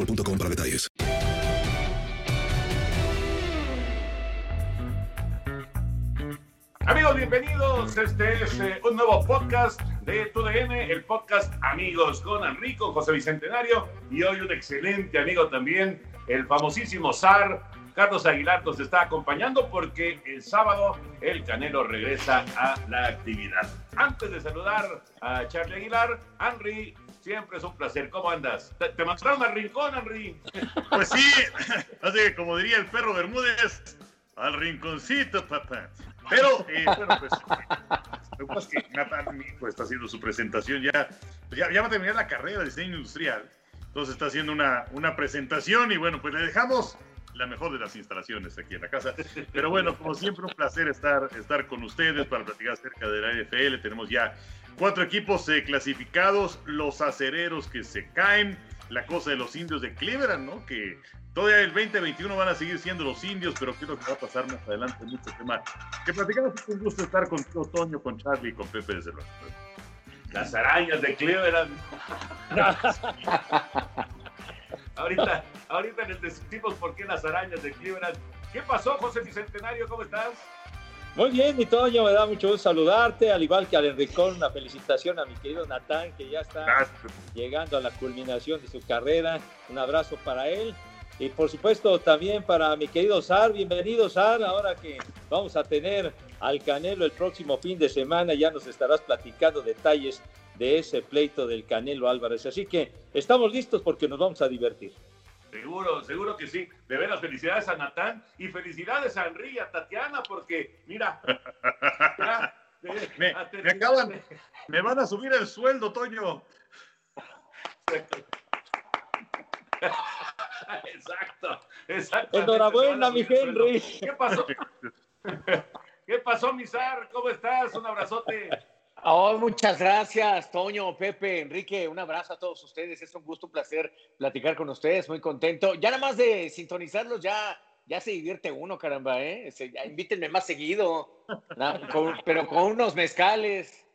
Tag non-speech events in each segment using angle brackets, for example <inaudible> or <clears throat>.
boostmobile.com para detalles. Amigos, bienvenidos. Este es eh, un nuevo podcast de TUDN, el podcast Amigos con Enrico, José Bicentenario y hoy un excelente amigo también, el famosísimo SAR. Carlos Aguilar nos está acompañando porque el sábado el Canelo regresa a la actividad. Antes de saludar a Charlie Aguilar, Henry, siempre es un placer. ¿Cómo andas? ¿Te, te mandaron al rincón, Henry? <laughs> Pues sí, <laughs> así que como diría el perro Bermúdez, al rinconcito, papá. Pero, eh, bueno, pues, lo que hijo, está haciendo su presentación ya, pues ya, ya va a terminar la carrera de diseño industrial. Entonces está haciendo una, una presentación y bueno, pues le dejamos la mejor de las instalaciones aquí en la casa. Pero bueno, como siempre, un placer estar, estar con ustedes para platicar acerca de la NFL. Tenemos ya cuatro equipos eh, clasificados, los acereros que se caen, la cosa de los indios de Cleveland, ¿no? Que todavía el 2021 van a seguir siendo los indios, pero creo que va a pasar más adelante mucho tema. Que platicamos, es un gusto estar contigo, Toño, con Charlie y con Pepe desde luego. Las arañas de Cleveland. ahorita, ahorita les decimos por qué las arañas de Cleveland. ¿Qué pasó, José Bicentenario? ¿Cómo estás? Muy bien, mi Toño, me da mucho gusto saludarte, al igual que al Enricón, una felicitación a mi querido Natán, que ya está llegando a la culminación de su carrera. Un abrazo para él. Y por supuesto también para mi querido Sar, bienvenido Sar, ahora que vamos a tener al Canelo el próximo fin de semana, ya nos estarás platicando detalles de ese pleito del Canelo Álvarez. Así que estamos listos porque nos vamos a divertir. Seguro, seguro que sí. De veras, felicidades a Natán y felicidades a Henry y a Tatiana, porque mira, ya, eh, Me, me acaban, me van a subir el sueldo, Toño. Exacto, exacto. Enhorabuena, mi Henry. ¿Qué pasó? <laughs> ¿Qué pasó, Misar? ¿Cómo estás? Un abrazote. Oh, muchas gracias, Toño, Pepe, Enrique. Un abrazo a todos ustedes. Es un gusto, un placer platicar con ustedes. Muy contento. Ya nada más de sintonizarlos, ya, ya se divierte uno, caramba, ¿eh? Se- ya invítenme más seguido, Na- con- pero con unos mezcales.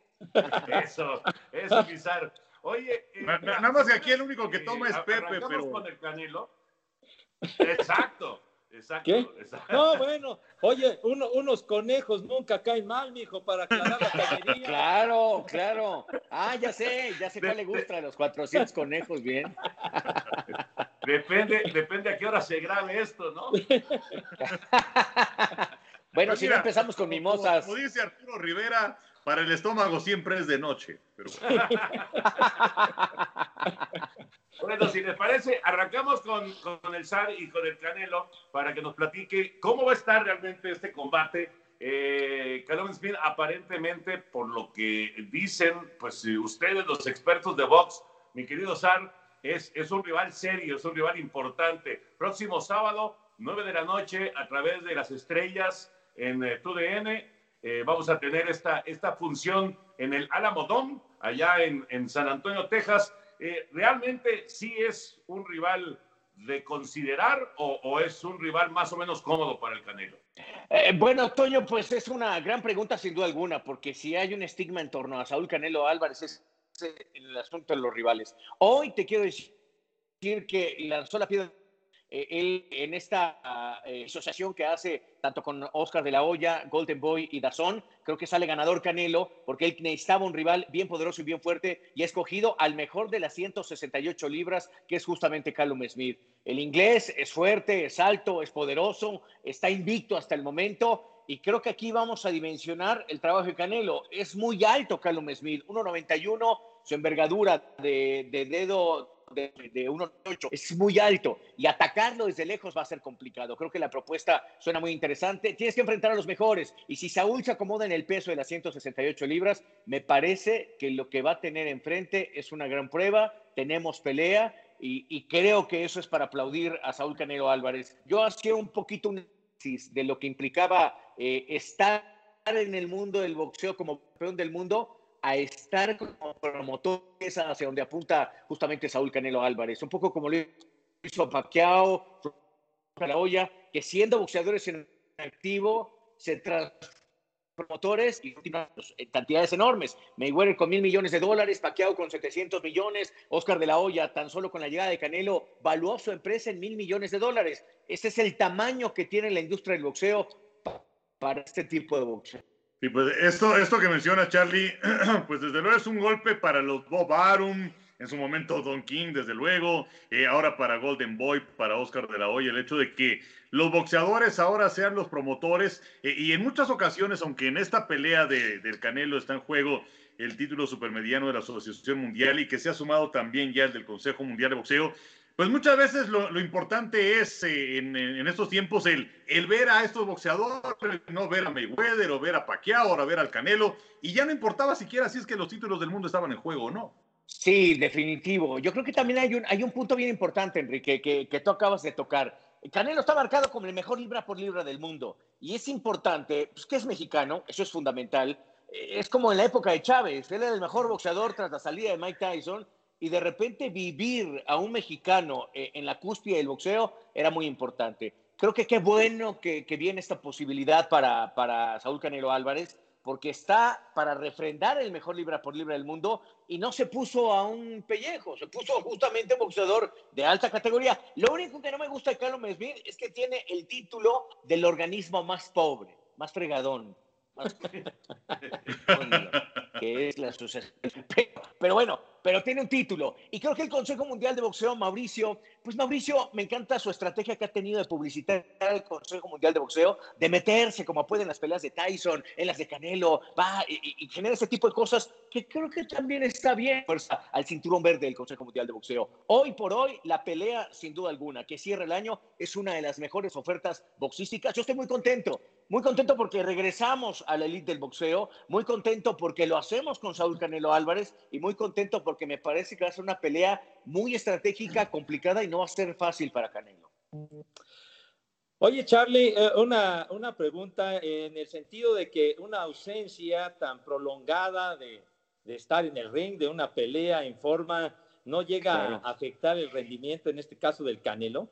Eso, eso, Misar. Oye, eh, Na- na- mira, nada más que aquí el único que toma es Pepe, pero- con el Canelo. Exacto, exacto. ¿Qué? exacto. No, bueno, oye, uno- unos conejos nunca caen mal, mijo, para aclarar la cañería. <laughs> Claro, claro. Ah, ya sé, ya sé cuál le gusta de los 400 conejos, bien. <laughs> Depende, depende a qué hora se grabe esto, ¿no? <laughs> Bueno, Pues si no empezamos con como- mimosas. Como dice Arturo Rivera, para el estómago siempre es de noche. Pero... Bueno, si les parece, arrancamos con, con el SAR y con el Canelo para que nos platique cómo va a estar realmente este combate. Eh, Callum Smith, aparentemente, por lo que dicen, pues ustedes, los expertos de box, mi querido Sar, es, es un rival serio, es un rival importante. Próximo sábado, 9 de la noche, a través de las estrellas en eh, TUDN, eh, vamos a tener esta, esta función en el Alamodón, allá en, en San Antonio, Texas. Eh, ¿Realmente sí es un rival de considerar o, es un rival más o menos cómodo para el Canelo? Eh, bueno, Toño, pues es una gran pregunta sin duda alguna, porque si hay un estigma en torno a Saúl Canelo Álvarez es el asunto de los rivales. Hoy te quiero decir que lanzó la piedra eh, él en esta eh, asociación que hace tanto con Oscar de la Hoya, Golden Boy y Dazón, creo que sale ganador Canelo porque él necesitaba un rival bien poderoso y bien fuerte y ha escogido al mejor de las 168 libras, que es justamente Callum Smith. El inglés es fuerte, es alto, es poderoso, está invicto hasta el momento y creo que aquí vamos a dimensionar el trabajo de Canelo. Es muy alto Callum Smith, 1.91, su envergadura de dedo de, de 1.8 es muy alto y atacarlo desde lejos va a ser complicado. Creo que la propuesta suena muy interesante. Tienes que enfrentar a los mejores y si Saúl se acomoda en el peso de las 168 libras, me parece que lo que va a tener enfrente es una gran prueba. Tenemos pelea y, creo que eso es para aplaudir a Saúl Canelo Álvarez. Yo hacía un poquito un análisis de lo que implicaba eh, estar en el mundo del boxeo como campeón del mundo a estar como promotores hacia donde apunta justamente Saúl Canelo Álvarez. Un poco como lo hizo Pacquiao, la olla, que siendo boxeadores en activo se promotores y en cantidades enormes. Mayweather con mil millones de dólares, Pacquiao con 700 millones, Oscar de la Hoya tan solo con la llegada de Canelo valuó su empresa en mil millones de dólares. Ese es el tamaño que tiene la industria del boxeo para este tipo de boxeo. Y pues esto, esto que menciona Charlie, <clears throat> pues desde luego es un golpe para los Bob Arum, en su momento Don King, desde luego, eh, ahora para Golden Boy, para Oscar de la Hoya, el hecho de que los boxeadores ahora sean los promotores eh, y en muchas ocasiones, aunque en esta pelea de, del Canelo está en juego el título supermediano de la Asociación Mundial y que se ha sumado también ya el del Consejo Mundial de Boxeo, pues muchas veces lo, importante es eh, en, estos tiempos el, el, ver a estos boxeadores, no ver a Mayweather o ver a Pacquiao o ver al Canelo, y ya no importaba siquiera si es que los títulos del mundo estaban en juego o no. Sí, definitivo. Yo creo que también hay un, hay un punto bien importante, Enrique, que, que tú acabas de tocar. Canelo está marcado como el mejor libra por libra del mundo, y es importante, pues que es mexicano, eso es fundamental. Es como en la época de Chávez, él era el mejor boxeador tras la salida de Mike Tyson, y de repente vivir a un mexicano eh, en la cúspide del boxeo era muy importante. Creo que qué bueno que, que viene esta posibilidad para, para Saúl Canelo Álvarez, porque está para refrendar el mejor libra por libra del mundo y no se puso a un pellejo, se puso justamente un boxeador de alta categoría. Lo único que no me gusta de Carlos Smith es que tiene el título del organismo más pobre, más fregadón, <laughs> que es la asociación. Pero, pero bueno, pero tiene un título. Y creo que el Consejo Mundial de Boxeo, Mauricio, pues Mauricio, me encanta su estrategia que ha tenido de publicitar el Consejo Mundial de Boxeo, de meterse como puede en las peleas de Tyson, en las de Canelo, va y, y genera ese tipo de cosas que creo que también está bien fuerza al cinturón verde del Consejo Mundial de Boxeo. Hoy por hoy, la pelea, sin duda alguna, que cierra el año, es una de las mejores ofertas boxísticas. Yo estoy muy contento, muy contento porque regresamos a la elite del boxeo, muy contento porque lo hacemos con Saúl Canelo Álvarez y muy contento porque me parece que va a ser una pelea muy estratégica, complicada y no va a ser fácil para Canelo. Oye, Charlie, eh, una, una pregunta en el sentido de que una ausencia tan prolongada de, de estar en el ring, de una pelea en forma, no llega claro. a afectar el rendimiento, en este caso del Canelo.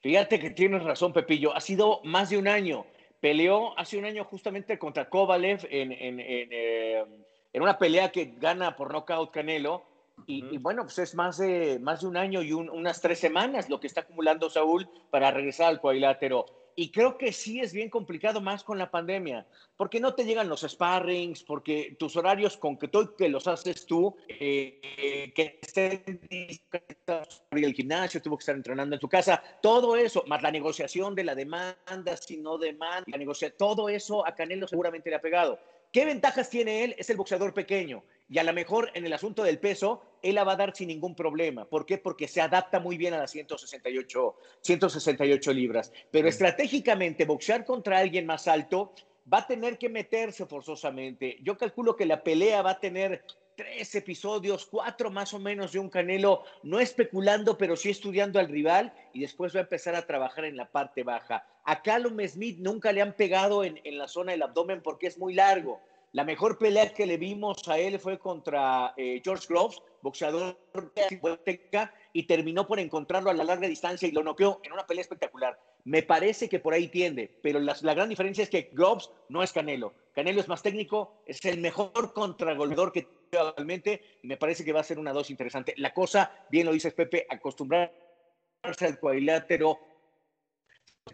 Fíjate que tienes razón, Pepillo. Ha sido más de un año. Peleó hace un año justamente contra Kovalev en, en, en, eh, en una pelea que gana por nocaut Canelo. Y, uh -huh. y, bueno, pues es más de, más de un año y un, unas tres semanas lo que está acumulando Saúl para regresar al cuadrilátero. Y creo que sí es bien complicado más con la pandemia, porque no te llegan los sparrings, porque tus horarios con que tú que los haces tú, eh, que el gimnasio, tuvo que estar entrenando en tu casa, todo eso, más la negociación de la demanda, si no demanda, la negociación, todo eso a Canelo seguramente le ha pegado. ¿Qué ventajas tiene él? Es el boxeador pequeño. Y a lo mejor en el asunto del peso, él la va a dar sin ningún problema. ¿Por qué? Porque se adapta muy bien a las 168, 168 libras. Pero estratégicamente, boxear contra alguien más alto va a tener que meterse forzosamente. Yo calculo que la pelea va a tener tres episodios, cuatro más o menos de un Canelo, no especulando, pero sí estudiando al rival y después va a empezar a trabajar en la parte baja. A Callum Smith nunca le han pegado en, en la zona del abdomen porque es muy largo. La mejor pelea que le vimos a él fue contra eh, George Groves, boxeador de y terminó por encontrarlo a la larga distancia y lo noqueó en una pelea espectacular. Me parece que por ahí tiende, pero la, gran diferencia es que Groves no es Canelo. Canelo es más técnico, es el mejor contragolpeador que tiene actualmente y me parece que va a ser una dos interesante. La cosa, bien lo dices Pepe, acostumbrarse al cuadrilátero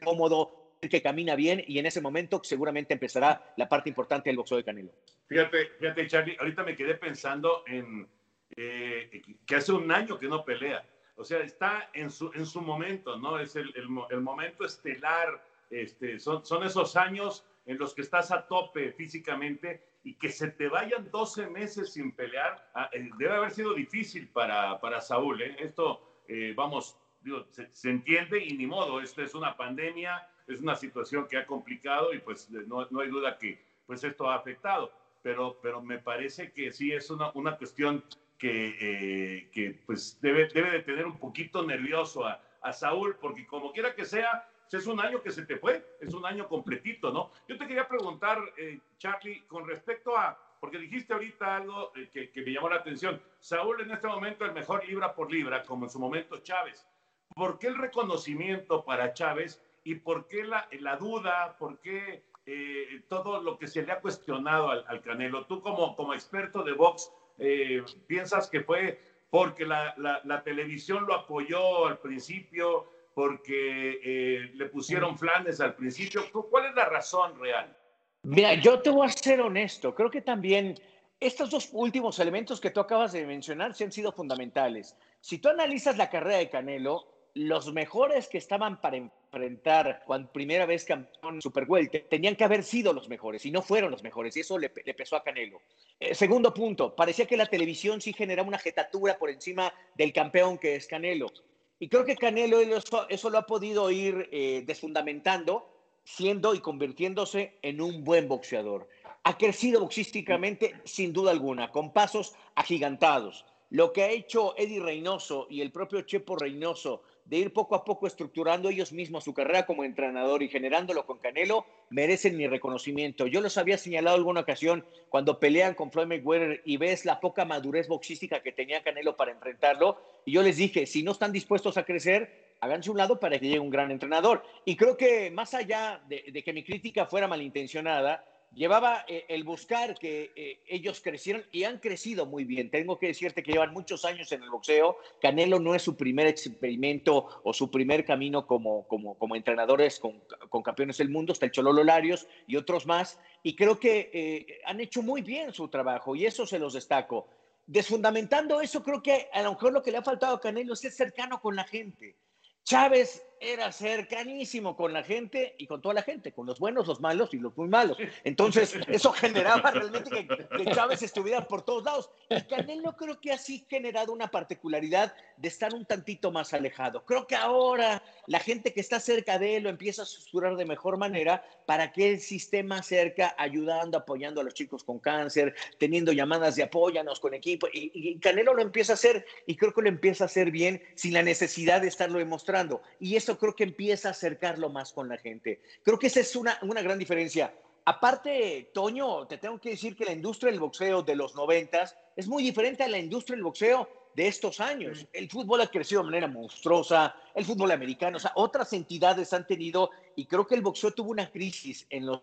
cómodo, que camina bien y en ese momento seguramente empezará la parte importante del boxeo de Canelo. Fíjate, fíjate, Charlie, ahorita me quedé pensando en eh, que hace un año que no pelea. O sea, está en su, en su momento, ¿no? Es el, el, el momento estelar. Este, son, son esos años en los que estás a tope físicamente y que se te vayan 12 meses sin pelear, ah, eh, debe haber sido difícil para, para Saúl. ¿eh? Esto, eh, vamos, digo, se, se, entiende y ni modo, esto es una pandemia, es una situación que ha complicado y pues no, no hay duda que pues esto ha afectado, pero, pero me parece que sí es una, una cuestión que, eh, que pues debe, debe de tener un poquito nervioso a, a Saúl, porque como quiera que sea, es un año que se te fue, es un año completito, ¿no? Yo te quería preguntar, eh, Charlie, con respecto a, porque dijiste ahorita algo eh, que, que, me llamó la atención, Saúl en este momento el mejor libra por libra, como en su momento Chávez. ¿Por qué el reconocimiento para Chávez y por qué la, la duda, por qué eh, todo lo que se le ha cuestionado al, al Canelo? Tú como, como experto de box, eh, ¿piensas que fue porque la, la, la televisión lo apoyó al principio? porque eh, le pusieron flanes al principio. ¿Cuál es la razón real? Mira, yo te voy a ser honesto. Creo que también estos dos últimos elementos que tú acabas de mencionar sí han sido fundamentales. Si tú analizas la carrera de Canelo, los mejores que estaban para enfrentar cuando primera vez campeón Super Welter tenían que haber sido los mejores y no fueron los mejores y eso le, le pesó a Canelo. Eh, segundo punto, parecía que la televisión sí generaba una jetatura por encima del campeón que es Canelo. Y creo que Canelo eso, eso lo ha podido ir eh, desfundamentando, siendo y convirtiéndose en un buen boxeador. Ha crecido boxísticamente sin duda alguna, con pasos agigantados. Lo que ha hecho Eddie Reynoso y el propio Chepo Reynoso de ir poco a poco estructurando ellos mismos su carrera como entrenador y generándolo con Canelo, merecen mi reconocimiento. Yo los había señalado alguna ocasión cuando pelean con Floyd Mayweather y ves la poca madurez boxística que tenía Canelo para enfrentarlo, y yo les dije, si no están dispuestos a crecer, háganse un lado para que llegue un gran entrenador. Y creo que más allá de, de que mi crítica fuera malintencionada, llevaba eh, el buscar que eh, ellos crecieran y han crecido muy bien. Tengo que decirte que llevan muchos años en el boxeo. Canelo no es su primer experimento o su primer camino como, como, como entrenadores con, con, campeones del mundo. Está el Chololo Larios y otros más. Y creo que eh, han hecho muy bien su trabajo y eso se los destaco. Desfundamentando eso, creo que a lo mejor lo que le ha faltado a Canelo es ser cercano con la gente. Chávez era cercanísimo con la gente y con toda la gente, con los buenos, los malos y los muy malos. Entonces, eso generaba realmente que, Chávez estuviera por todos lados. Y Canelo creo que así generado una particularidad de estar un tantito más alejado. Creo que ahora la gente que está cerca de él lo empieza a susurrar de mejor manera para que el sistema cerca, ayudando, apoyando a los chicos con cáncer, teniendo llamadas de apóyanos con equipo. Y, y Canelo lo empieza a hacer y creo que lo empieza a hacer bien sin la necesidad de estarlo demostrando. Y eso creo que empieza a acercarlo más con la gente. Creo que esa es una, una gran diferencia. Aparte, Toño, te tengo que decir que la industria del boxeo de los noventas es muy diferente a la industria del boxeo de estos años. El fútbol ha crecido de manera monstruosa, el fútbol americano, o sea, otras entidades han tenido, y creo que el boxeo tuvo una crisis en los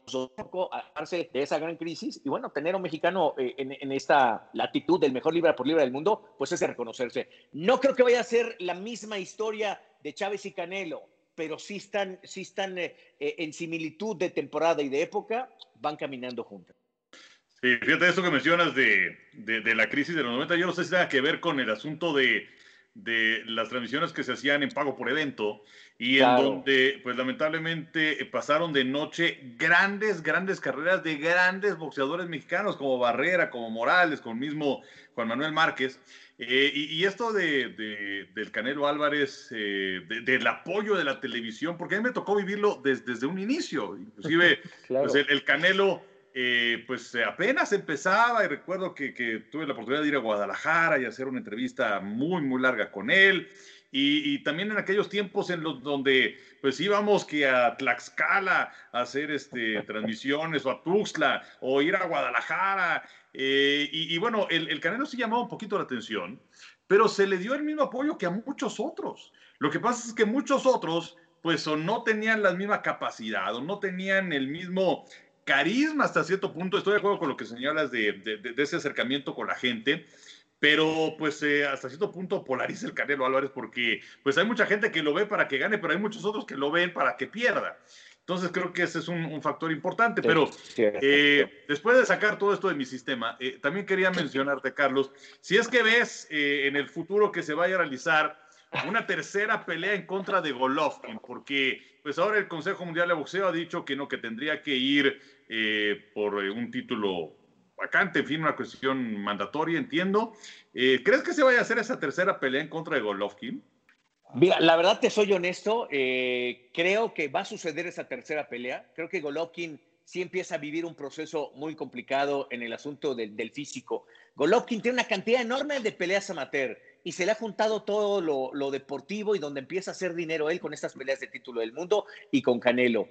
de esa gran crisis, y bueno, tener a un mexicano eh, en, en, esta latitud del mejor libra por libra del mundo, pues es de reconocerse. No creo que vaya a ser la misma historia de Chávez y Canelo, pero sí están, sí están eh, eh, en similitud de temporada y de época, van caminando juntas. Sí, fíjate eso que mencionas de, de, de, la crisis de los 90, yo no sé si tenga que ver con el asunto de, de las transmisiones que se hacían en pago por evento y en donde, pues lamentablemente, pasaron de noche grandes, grandes carreras de grandes boxeadores mexicanos como Barrera, como Morales, con el mismo Juan Manuel Márquez. Eh, y, esto de, del Canelo Álvarez, eh, del apoyo de la televisión, porque a mí me tocó vivirlo desde, un inicio. Inclusive, <laughs> pues el, Canelo, eh, pues apenas empezaba y recuerdo que, que, tuve la oportunidad de ir a Guadalajara y hacer una entrevista muy, muy larga con él. Y, también en aquellos tiempos en los donde pues íbamos que a Tlaxcala a hacer este, transmisiones o a Tuxtla o ir a Guadalajara. Eh, y, bueno, el, el Canelo sí llamaba un poquito la atención, pero se le dio el mismo apoyo que a muchos otros. Lo que pasa es que muchos otros pues o no tenían la misma capacidad o no tenían el mismo carisma hasta cierto punto. Estoy de acuerdo con lo que señalas de, de ese acercamiento con la gente pero pues eh, hasta cierto punto polariza el Canelo Álvarez porque pues hay mucha gente que lo ve para que gane, pero hay muchos otros que lo ven para que pierda. Entonces creo que ese es un, factor importante, pero eh, después de sacar todo esto de mi sistema, eh, también quería mencionarte, Carlos, si es que ves en el futuro que se vaya a realizar una tercera pelea en contra de Golovkin, porque pues ahora el Consejo Mundial de Boxeo ha dicho que no, que tendría que ir por un título vacante, en fin, una cuestión mandatoria, entiendo. Eh, ¿Crees que se vaya a hacer esa tercera pelea en contra de Golovkin? Mira, la verdad te soy honesto, eh, creo que va a suceder esa tercera pelea. Creo que Golovkin sí empieza a vivir un proceso muy complicado en el asunto del, físico. Golovkin tiene una cantidad enorme de peleas amateur y se le ha juntado todo lo, deportivo y donde empieza a hacer dinero él con estas peleas de título del mundo y con Canelo.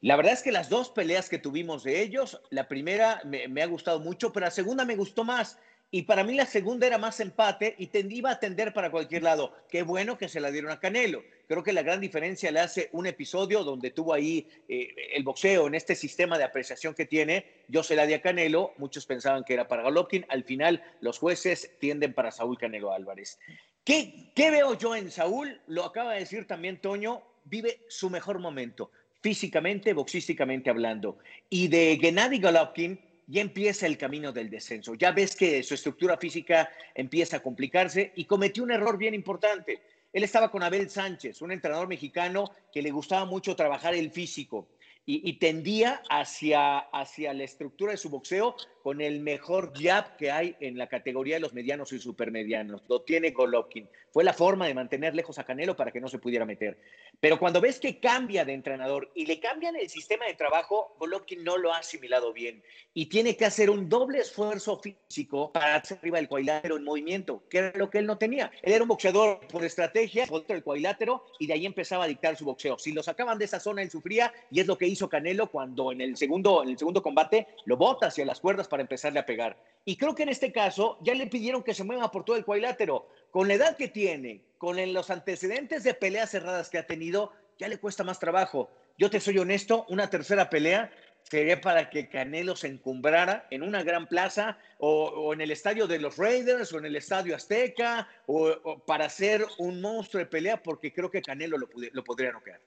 La verdad es que las dos peleas que tuvimos de ellos, la primera me, ha gustado mucho, pero la segunda me gustó más. Y para mí la segunda era más empate y tendía a tender para cualquier lado. Qué bueno que se la dieron a Canelo. Creo que la gran diferencia le hace un episodio donde tuvo ahí eh, el boxeo en este sistema de apreciación que tiene. Yo se la di a Canelo, muchos pensaban que era para Golovkin. Al final, los jueces tienden para Saúl Canelo Álvarez. ¿Qué, ¿Qué veo yo en Saúl? Lo acaba de decir también Toño, vive su mejor momento físicamente, boxísticamente hablando. Y de Gennady Golovkin ya empieza el camino del descenso. Ya ves que su estructura física empieza a complicarse y cometió un error bien importante. Él estaba con Abel Sánchez, un entrenador mexicano que le gustaba mucho trabajar el físico y, tendía hacia, hacia la estructura de su boxeo con el mejor jab que hay en la categoría de los medianos y supermedianos. Lo tiene Golovkin. Fue la forma de mantener lejos a Canelo para que no se pudiera meter. Pero cuando ves que cambia de entrenador y le cambian el sistema de trabajo, Golovkin no lo ha asimilado bien y tiene que hacer un doble esfuerzo físico para hacer arriba del cuadrilátero en movimiento, que era lo que él no tenía. Él era un boxeador por estrategia, contra el cuadrilátero y de ahí empezaba a dictar su boxeo. Si lo sacaban de esa zona, él sufría y es lo que hizo Canelo cuando en el segundo, en el segundo combate lo bota hacia las cuerdas para empezarle a pegar. Y creo que en este caso ya le pidieron que se mueva por todo el cuadrilátero. Con la edad que tiene, con los antecedentes de peleas cerradas que ha tenido, ya le cuesta más trabajo. Yo te soy honesto, una tercera pelea sería para que Canelo se encumbrara en una gran plaza o, en el estadio de los Raiders o en el estadio Azteca o, para ser un monstruo de pelea porque creo que Canelo lo, lo podría noquear.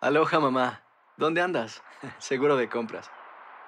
Aloha mamá, ¿dónde andas? <laughs> Seguro de compras.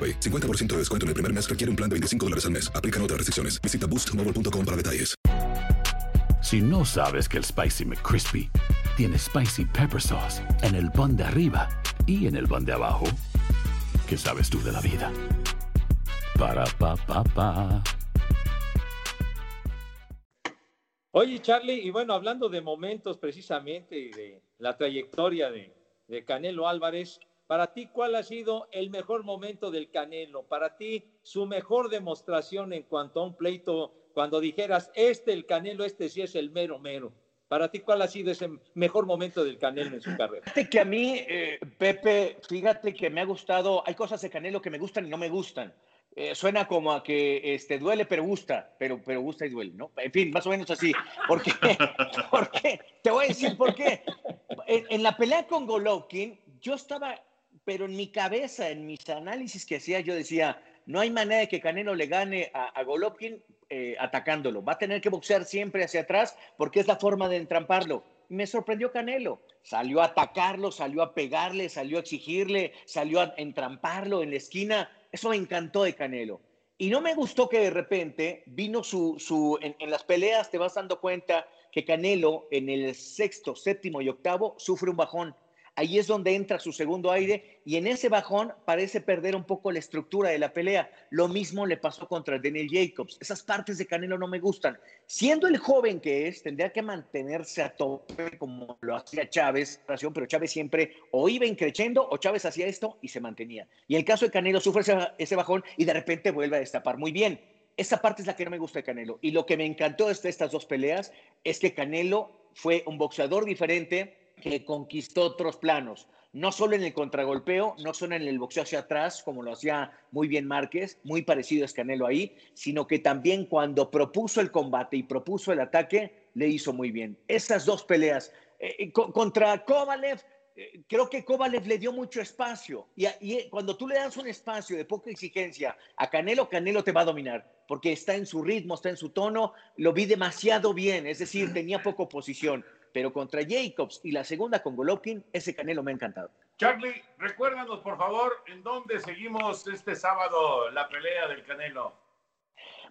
AroPay. 50% de descuento en el primer mes requiere un plan de 25 dólares al mes. Aplican otras restricciones. Visita boostmobile.com para detalles. Si no sabes que el Spicy McCrispy tiene Spicy Pepper Sauce en el pan de arriba y en el pan de abajo, ¿qué sabes tú de la vida? Para, pa, pa, pa. Oye, Charlie, y bueno, hablando de momentos precisamente y de la trayectoria de, de Canelo Álvarez, para ti, ¿cuál ha sido el mejor momento del Canelo? Para ti, su mejor demostración en cuanto a un pleito, cuando dijeras, este, el Canelo, este sí es el mero mero. Para ti, ¿cuál ha sido ese mejor momento del Canelo en su carrera? Fíjate que a mí, eh, Pepe, fíjate que me ha gustado, hay cosas de Canelo que me gustan y no me gustan. Eh, suena como a que este, duele pero gusta, pero, pero gusta y duele, ¿no? En fin, más o menos así. ¿Por qué? <laughs> ¿Por qué? Te voy a decir por qué. En, en la pelea con Golovkin, yo estaba, pero en mi cabeza, en mis análisis que hacía, yo decía, no hay manera de que Canelo le gane a, a Golovkin eh, atacándolo. Va a tener que boxear siempre hacia atrás porque es la forma de entramparlo. Me sorprendió Canelo. Salió a atacarlo, salió a pegarle, salió a exigirle, salió a entramparlo en la esquina. Eso me encantó de Canelo. Y no me gustó que de repente vino su, su en, en las peleas te vas dando cuenta que Canelo en el sexto, séptimo y octavo sufre un bajón ahí es donde entra su segundo aire y en ese bajón parece perder un poco la estructura de la pelea. Lo mismo le pasó contra Daniel Jacobs. Esas partes de Canelo no me gustan. Siendo el joven que es, tendría que mantenerse a tope como lo hacía Chávez, pero Chávez siempre o iba increciendo o Chávez hacía esto y se mantenía. Y el caso de Canelo sufre ese bajón y de repente vuelve a destapar muy bien. Esa parte es la que no me gusta de Canelo. Y lo que me encantó de estas dos peleas es que Canelo fue un boxeador diferente, que conquistó otros planos, no solo en el contragolpeo, no solo en el boxeo hacia atrás, como lo hacía muy bien Márquez, muy parecido a Escanelo ahí, sino que también cuando propuso el combate y propuso el ataque, le hizo muy bien. Esas dos peleas eh, contra Kovalev, eh, creo que Kovalev le dio mucho espacio. Y, y, cuando tú le das un espacio de poca exigencia a Canelo, Canelo te va a dominar porque está en su ritmo, está en su tono, lo vi demasiado bien, es decir, tenía poca oposición pero contra Jacobs y la segunda con Golovkin, ese Canelo me ha encantado. Charlie, recuérdanos por favor en dónde seguimos este sábado la pelea del Canelo.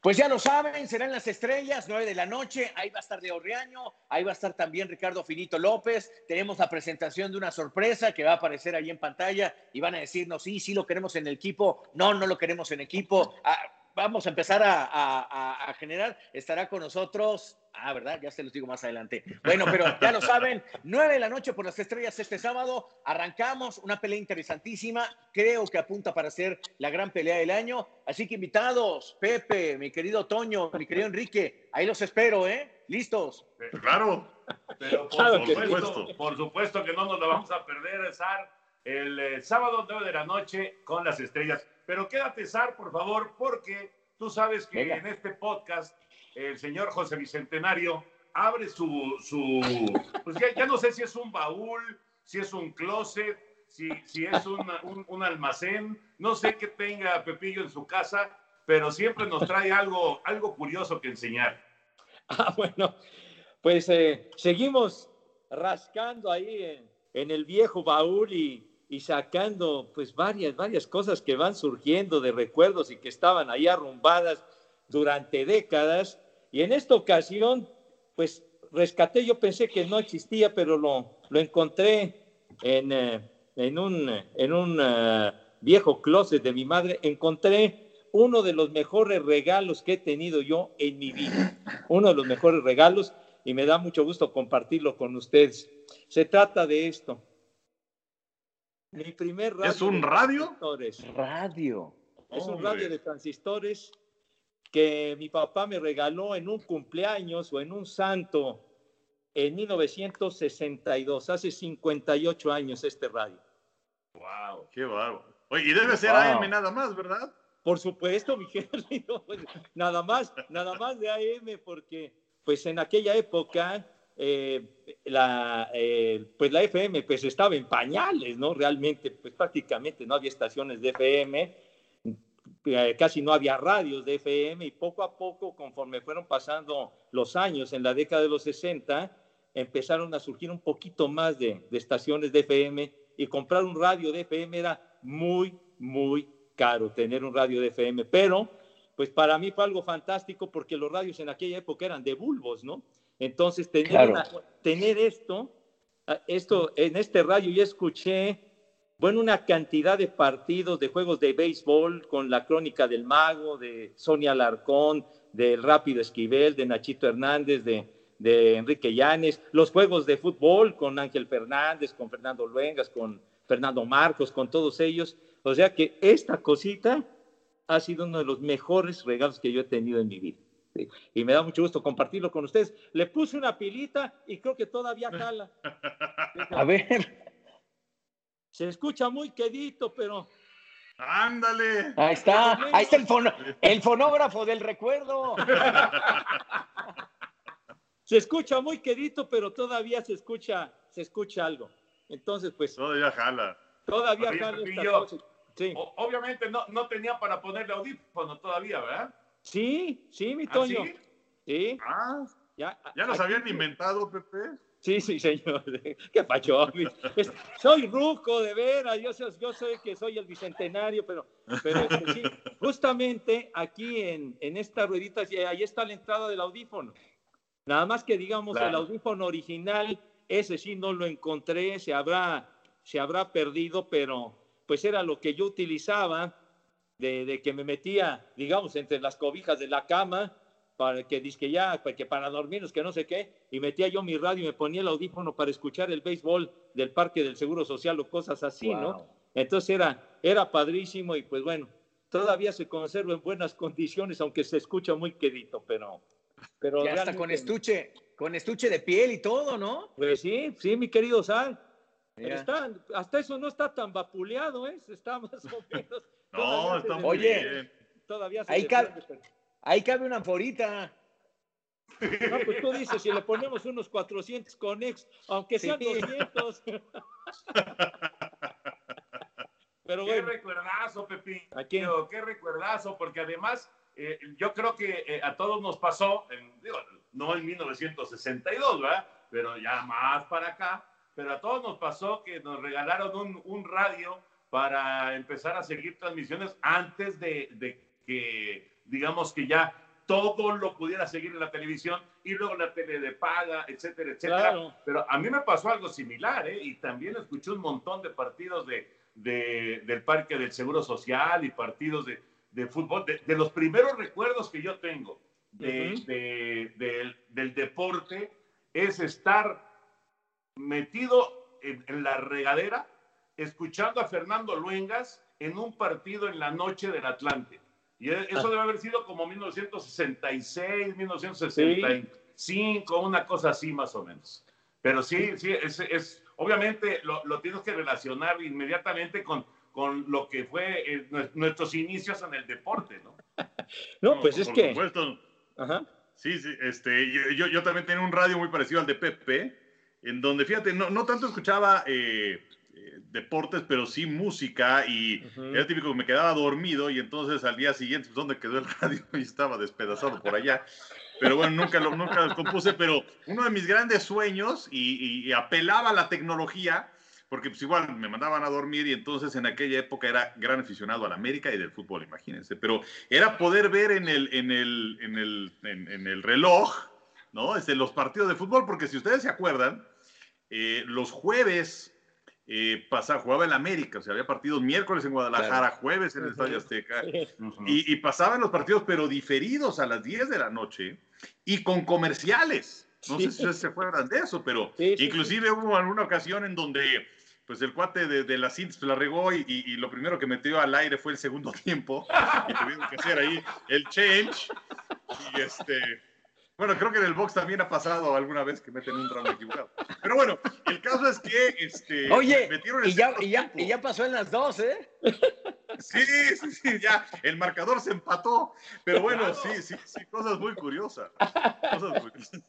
Pues ya lo saben, serán las estrellas, nueve de la noche, ahí va a estar Leo Riaño, ahí va a estar también Ricardo Finito López, tenemos la presentación de una sorpresa que va a aparecer ahí en pantalla y van a decirnos, sí, sí lo queremos en el equipo, no, no lo queremos en equipo. Ah, vamos a empezar a, a, a, generar. Estará con nosotros. Ah, ¿verdad? Ya se los digo más adelante. Bueno, pero ya lo saben, nueve de la noche por las estrellas este sábado. Arrancamos una pelea interesantísima. Creo que apunta para ser la gran pelea del año. Así que invitados, Pepe, mi querido Toño, mi querido Enrique, ahí los espero, ¿eh? ¿Listos? Claro. Pero por, claro supuesto, que por supuesto que no nos la vamos a perder, Sar, el eh, sábado 9 de la noche con las estrellas. Pero quédate, Sar, por favor, porque tú sabes que Venga. en este podcast el señor José Bicentenario abre su, su pues ya, ya, no sé si es un baúl, si es un closet, si, si es una, un, un, almacén, no sé qué tenga Pepillo en su casa, pero siempre nos trae algo, algo curioso que enseñar. <laughs> Ah, bueno, pues eh, seguimos rascando ahí en, en el viejo baúl y, y sacando pues varias, varias cosas que van surgiendo de recuerdos y que estaban ahí arrumbadas durante décadas. Y en esta ocasión, pues rescaté, yo pensé que no existía, pero lo, lo encontré en, eh, en un, en un uh, viejo closet de mi madre, encontré uno de los mejores regalos que he tenido yo en mi vida, uno de los mejores regalos y me da mucho gusto compartirlo con ustedes. Se trata de esto. Mi primer radio. ¿Es un radio? Radio. Es un radio de transistores que mi papá me regaló en un cumpleaños o en un santo en 1962, hace 58 años este radio. ¡Wow! ¡Qué bárbaro! Oye, y debe ser Wow. AM nada más, ¿verdad? Por supuesto, <laughs> mi querido. pues, Nada más, nada más de AM, porque pues en aquella época eh, la, eh, pues la FM pues estaba en pañales, ¿no? Realmente, pues prácticamente no había estaciones de FM, eh, casi no había radios de FM y poco a poco, conforme fueron pasando los años en la década de los 60, empezaron a surgir un poquito más de, de estaciones de FM y comprar un radio de FM era muy, muy caro tener un radio de FM, pero pues para mí fue algo fantástico porque los radios en aquella época eran de bulbos, ¿no? Entonces tener, Claro. una- tener esto, ah, esto, en este radio yo escuché, bueno, una cantidad de partidos de juegos de béisbol con la crónica del mago, de Sonia Larcón, del Rápido Esquivel, de Nachito Hernández, de, de Enrique Llanes, los juegos de fútbol con Ángel Fernández, con Fernando Luengas, con Fernando Marcos, con todos ellos. O sea que esta cosita ha sido uno de los mejores regalos que yo he tenido en mi vida. Y me da mucho gusto compartirlo con ustedes. Le puse una pilita y creo que todavía jala. <laughs> A ver, Se escucha muy quedito, pero Ándale. ahí está, ahí está el, fono- el fonógrafo del recuerdo. <laughs> se escucha muy quedito, pero todavía se escucha, se escucha algo. Entonces, pues Todavía jala. todavía Oye, jala esta Pepillo, cosa. Sí. o- obviamente no, no tenía para ponerle audífono todavía, ¿verdad? Sí, sí, mi ¿Ah, Toño. sí? Sí, Ah, ya, ya los habían inventado, Pepe. Sí, sí, señor. <laughs> Qué pacho. Soy ruco, de veras. Yo sé, yo sé que soy el bicentenario, pero, pero este, sí, <laughs> justamente aquí en, en esta ruedita, ahí está la entrada del audífono. Nada más que digamos el Claro. audífono original, ese sí no lo encontré, se habrá, se habrá perdido, pero pues era lo que yo utilizaba de, de que me metía, digamos, entre las cobijas de la cama, para que que ya, para que para dormirnos, que no sé qué, y metía yo mi radio y me ponía el audífono para escuchar el béisbol del Parque del Seguro Social o cosas así, ¿no? Entonces era, era padrísimo y pues bueno, todavía se conserva en buenas condiciones, aunque se escucha muy quedito, pero... pero Ya hasta con estuche, con estuche de piel y todo, ¿no? Pues sí, sí, mi querido Sal. Está, hasta eso no está tan vapuleado, ¿eh? Está <laughs> más o menos. No, está muy Oye. bien. Todavía se Ahí cabe- Ahí cabe una forita. No, pues tú dices, si le ponemos unos 400 conex, aunque sean Sí. 200. Pero Qué bueno, recuerdazo, Pepín. ¿A quién? Qué recuerdazo, porque además eh, yo creo que eh, a todos nos pasó, en- digo, no en 1962, ¿verdad? Pero ya más para acá, pero a todos nos pasó que nos regalaron un, un radio para empezar a seguir transmisiones antes de, de que, digamos que ya todo lo pudiera seguir en la televisión y luego la tele de paga, etcétera, etcétera. Claro. Pero a mí me pasó algo similar, ¿eh? Y también escuché un montón de partidos de, de- del Parque del Seguro Social y partidos de, de fútbol. De, los primeros recuerdos que yo tengo de- del- del deporte es estar metido en, en la regadera escuchando a Fernando Luengas en un partido en la noche del Atlante. Y e- eso debe haber sido como 1966, 1965, una cosa así más o menos. Pero sí, sí, es, es- obviamente lo, lo tienes que relacionar inmediatamente con, con lo que fue eh, nue- nuestros inicios en el deporte, ¿no? <laughs> no, pues es por que. supuesto. Ajá. Sí, sí, este, yo, yo, yo también tenía un radio muy parecido al de Pepe, en donde, fíjate, no, no tanto escuchaba eh, deportes, pero sí música, y Ujú. era típico que me quedaba dormido, y entonces al día siguiente, pues, ¿dónde quedó el <laughs> radio? Y estaba despedazado por allá. Pero bueno, nunca lo, nunca lo compuse, pero uno de mis grandes sueños, y, y apelaba a la tecnología, porque pues igual me mandaban a dormir y entonces en aquella época era gran aficionado al América y del fútbol, imagínense, pero era poder ver en el, en el, en el, en, en el reloj, ¿no? Este, los partidos de fútbol, porque si ustedes se acuerdan, eh, los jueves eh, pasaba, jugaba el América, o sea, había partidos miércoles en Guadalajara, jueves en el Estadio Azteca, y, y pasaban los partidos, pero diferidos a las 10 de la noche y con comerciales. No Sí. sé si ustedes se acuerdan de eso, pero Sí, sí, inclusive hubo alguna ocasión en donde pues el cuate de, de la Cintas la regó y, y- y lo primero que metió al aire fue el segundo <laughs> tiempo y tuvieron que hacer ahí el change y este Bueno, creo que en el box también ha pasado alguna vez que meten un drama equivocado. Pero bueno, el caso es que este, Oye, y, ya, y, ya, y ya pasó en las dos, ¿eh? Sí, sí, sí, ya el marcador se empató. Pero bueno, sí, sí, sí, cosas muy curiosas. Cosas muy curiosas.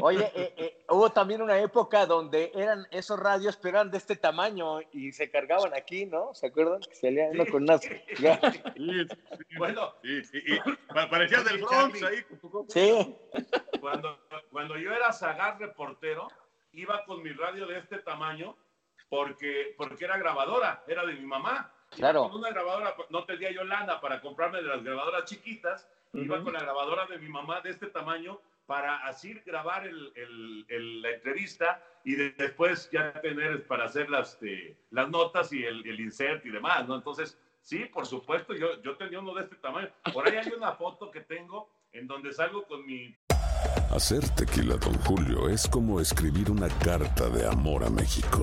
Oye, eh, eh, hubo también una época donde eran esos radios, pero eran de este tamaño y se cargaban aquí, ¿no? ¿Se acuerdan? Que salía uno con unas. bueno, sí, sí, parecías del Bronx ahí. Sí. Cuando, cuando yo era sagar reportero, iba con mi radio de este tamaño porque, porque era grabadora, era de mi mamá. Claro. Con una grabadora, no tenía yo lana para comprarme de las grabadoras chiquitas, iba con la grabadora de mi mamá de este tamaño para así grabar el, el, la entrevista y después ya tener para hacer las, este, las notas y el, el, insert y demás, ¿no? Entonces, sí, por supuesto, yo, yo tenía uno de este tamaño. Por ahí hay una foto que tengo en donde salgo con mi... Hacer tequila, don Julio, es como escribir una carta de amor a México.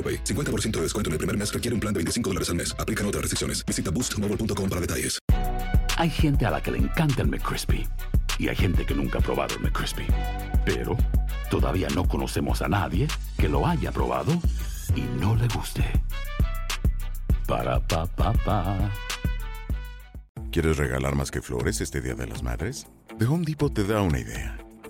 AroPay. 50% de descuento en el primer mes requiere un plan de 25 dólares al mes. Aplican otras restricciones. Visita boostmobile.com para detalles. Hay gente a la que le encanta el McCrispy y hay gente que nunca ha probado el McCrispy. Pero todavía no conocemos a nadie que lo haya probado y no le guste. Para pa pa pa. ¿Quieres regalar más que flores este Día de las Madres? The Home Depot te da una idea.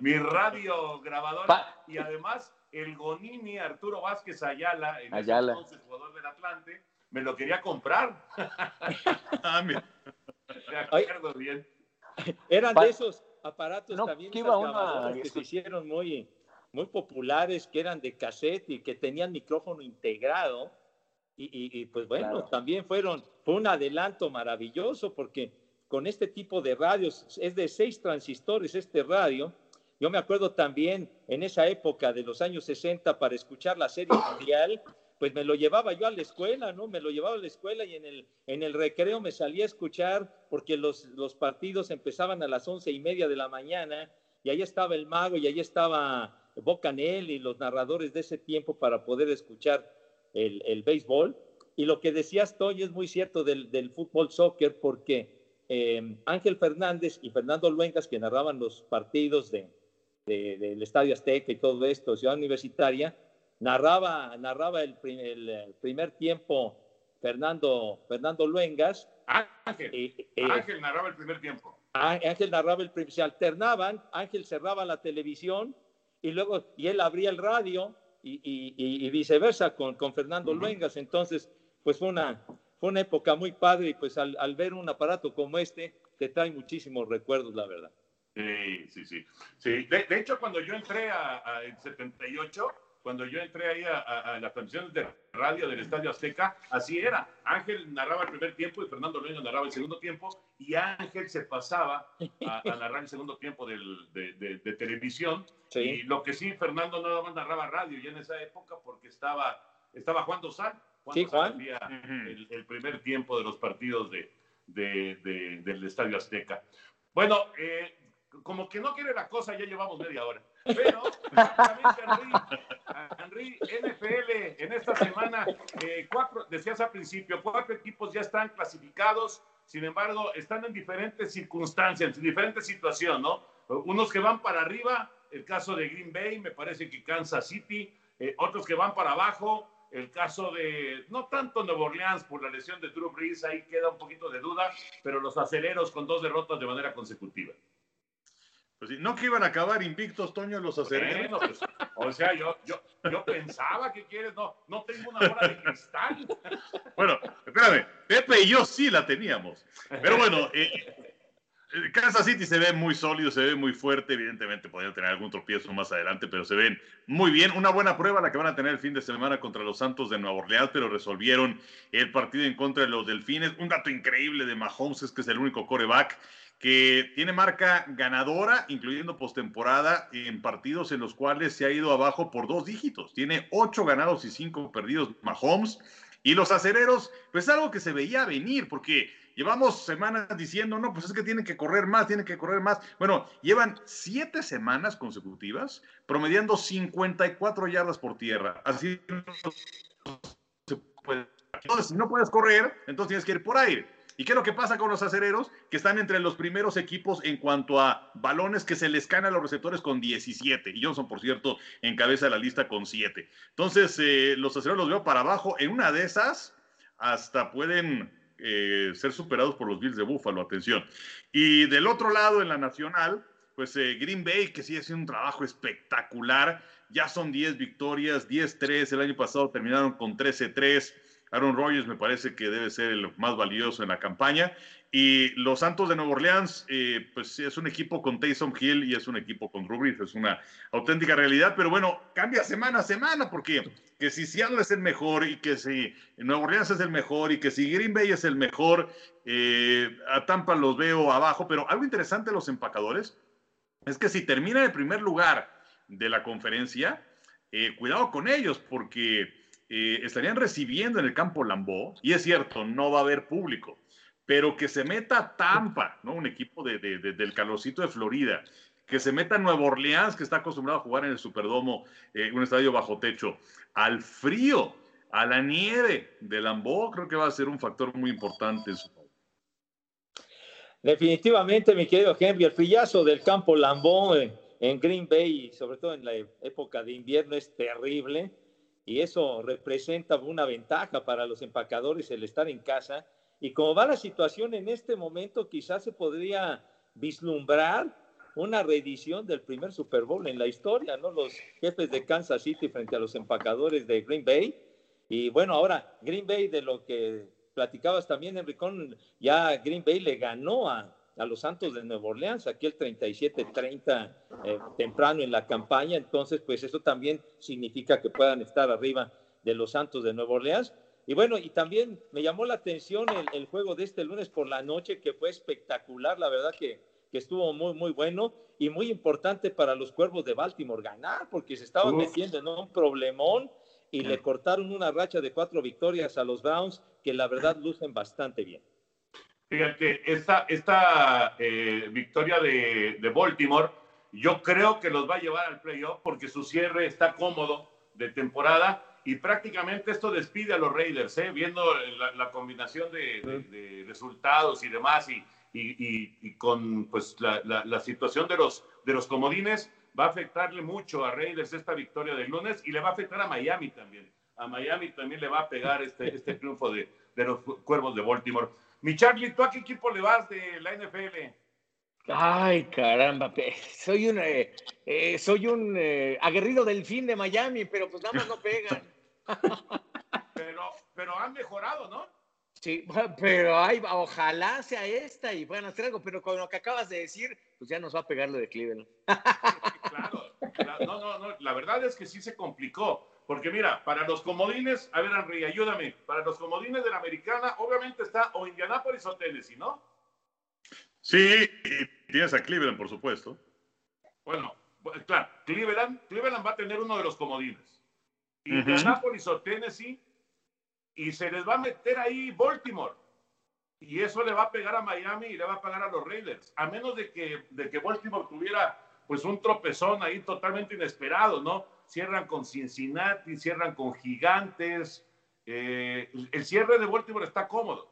mi radio grabadora y además el Gonini Arturo Vázquez Ayala, en Ayala. Ese entonces jugador del Atlante, me lo quería comprar. <laughs> ah, mira. Me acuerdo bien. Eran de esos aparatos No, también que una- que se hicieron muy, muy populares, que eran de cassette y que tenían micrófono integrado. Y, y- y, pues bueno, Claro. también fueron, fue un adelanto maravilloso porque con este tipo de radios, es de seis transistores este radio. Yo me acuerdo también en esa época de los años 60 para escuchar la serie mundial, pues me lo llevaba yo a la escuela, ¿no? Me lo llevaba a la escuela y en el, en el recreo me salía a escuchar porque los, los partidos empezaban a las once y media de la mañana y ahí estaba el mago y ahí estaba Bocanel y los narradores de ese tiempo para poder escuchar el, el béisbol. Y lo que decías, Toño, es muy cierto del, del fútbol soccer porque eh, Ángel Fernández y Fernando Luengas, que narraban los partidos de, de- del Estadio Azteca y todo esto, Ciudad Universitaria, narraba, narraba el, prim- el, eh, primer tiempo Fernando, Fernando Luengas. Ángel, y- y- Ángel narraba el primer tiempo. Á- Ángel narraba el prim- se alternaban, Ángel cerraba la televisión y luego y él abría el radio y, y- y- y viceversa con, con Fernando Luengas. Entonces, pues fue una, fue una época muy padre y pues al, al ver un aparato como este, te trae muchísimos recuerdos, la verdad. Sí, sí, sí. sí. De, de hecho, cuando yo entré a, a- en 78, cuando yo entré ahí a, a- a las transmisiones de radio del Estadio Azteca, así era. Ángel narraba el primer tiempo y Fernando Luengas narraba el segundo tiempo y Ángel se pasaba a, a narrar el segundo tiempo del- de, de- de televisión. Y lo que sí, Fernando nada más narraba radio ya en esa época porque estaba, estaba Juan Dosal. Juan Sí, Dosal Juan. hacía el, el primer tiempo de los partidos de, de- de- del Estadio Azteca. Bueno, eh, como que no quiere la cosa, ya llevamos media hora. Pero, Henry, NFL, en esta semana, eh, cuatro, decías al principio, cuatro equipos ya están clasificados, sin embargo, están en diferentes circunstancias, en diferentes situaciones, ¿no? Unos que van para arriba, el caso de Green Bay, me parece que Kansas City, eh, otros que van para abajo, el caso de, no tanto Nuevo Orleans por la lesión de Drew Brees, ahí queda un poquito de duda, pero los aceleros con dos derrotas de manera consecutiva. Pues no que iban a acabar invictos, Toño, los aceleros. Pues, o sea, yo, yo, yo pensaba que quieres, no, no tengo una bola de cristal. Bueno, espérame, Pepe y yo sí la teníamos. Pero bueno, eh, Kansas City se ve muy sólido, se ve muy fuerte. Evidentemente podría tener algún tropiezo más adelante, pero se ven muy bien. Una buena prueba la que van a tener el fin de semana contra los Santos de Nueva Orleans, pero resolvieron el partido en contra de los Delfines. Un dato increíble de Mahomes es que es el único coreback que tiene marca ganadora, incluyendo postemporada, en partidos en los cuales se ha ido abajo por dos dígitos. Tiene ocho ganados y cinco perdidos Mahomes. Y los acereros, pues algo que se veía venir, porque Llevamos semanas diciendo, no, pues es que tienen que correr más, tienen que correr más. Bueno, llevan siete semanas consecutivas promediando 54 yardas por tierra. Así se puede. Entonces, si no puedes correr, entonces tienes que ir por aire. ¿Y qué es lo que pasa con los acereros? Que están entre los primeros equipos en cuanto a balones que se les caen a los receptores con 17. Y Johnson, por cierto, encabeza la lista con 7. Entonces, eh, los acereros los veo para abajo. En una de esas, hasta pueden eh, ser superados por los Bills de Buffalo, atención. Y del otro lado, en la nacional, pues eh, Green Bay, que sí hace un trabajo espectacular, ya son 10 victorias, 10-3, el año pasado terminaron con 13-3. Aaron Rodgers me parece que debe ser el más valioso en la campaña. Y los Santos de Nueva Orleans, eh, pues es un equipo con Taysom Hill y es un equipo con Drew es una auténtica realidad, pero bueno, cambia semana a semana, porque que si Seattle es el mejor y que si Nueva Orleans es el mejor y que si Green Bay es el mejor, eh, a Tampa los veo abajo, pero algo interesante de los empacadores es que si termina en el primer lugar de la conferencia, eh, cuidado con ellos, porque estarían recibiendo en el campo Lambó, y es cierto, no va a haber público pero que se meta Tampa, ¿no? Un equipo de, del calorcito de Florida, que se meta Nueva Orleans, que está acostumbrado a jugar en el Superdomo, eh, un estadio bajo techo, al frío, a la nieve de Lambó, creo que va a ser un factor muy importante en su Definitivamente, mi querido Henry, el frillazo del campo Lambó en Green Bay, sobre todo en la época de invierno, es terrible y eso representa una ventaja para los empacadores el estar en casa y como va la situación en este momento, quizás se podría vislumbrar una reedición del primer Super Bowl en la historia, ¿no? Los jefes de Kansas City frente a los empacadores de Green Bay. Y bueno, ahora Green Bay, de lo que platicabas también, Enricón, ya Green Bay le ganó a, a los Santos de Nueva Orleans, aquí el 37-30 eh, temprano en la campaña, entonces pues eso también significa que puedan estar arriba de los Santos de Nueva Orleans. Y bueno, y también me llamó la atención el, juego de este lunes por la noche, que fue espectacular, la verdad que, estuvo muy, muy bueno y muy importante para los cuervos de Baltimore ganar, porque se estaban metiendo en un problemón y le cortaron una racha de cuatro victorias a los Browns, que la verdad lucen bastante bien. Fíjate, esta, esta eh, victoria de, de Baltimore, yo creo que los va a llevar al playoff porque su cierre está cómodo de temporada y prácticamente esto despide a los Raiders, ¿eh? viendo la, combinación de, resultados y demás y, y, con pues, la, situación de los, de los comodines, va a afectarle mucho a Raiders esta victoria del lunes y le va a afectar a Miami también. A Miami también le va a pegar este, este triunfo de, los Cuervos de Baltimore. Mi Charlie, ¿tú a qué equipo le vas de la NFL? Ay, caramba, soy un, eh, eh, soy un eh, aguerrido delfín de Miami, pero pues nada más no pegan. <laughs> pero, pero han mejorado, ¿no? Sí, pero ay, ojalá sea esta y puedan hacer algo, pero con lo que acabas de decir, pues ya nos va a pegar lo de Cleveland. claro, no, no, no, la verdad es que sí se complicó, porque mira, para los comodines, a ver, Henry, ayúdame, para los comodines de la americana, obviamente está o Indianapolis o Tennessee, ¿no? Sí, y tienes a Cleveland, por supuesto. Bueno, claro, Cleveland, Cleveland va a tener uno de los comodines. Indianapolis o Tennessee, y se les va a meter ahí Baltimore. Y eso le va a pegar a Miami y le va a pagar a los Raiders. A menos de que, de que Baltimore tuviera pues un tropezón ahí totalmente inesperado, ¿no? Cierran con Cincinnati, cierran con Gigantes. Eh, el cierre de Baltimore está cómodo.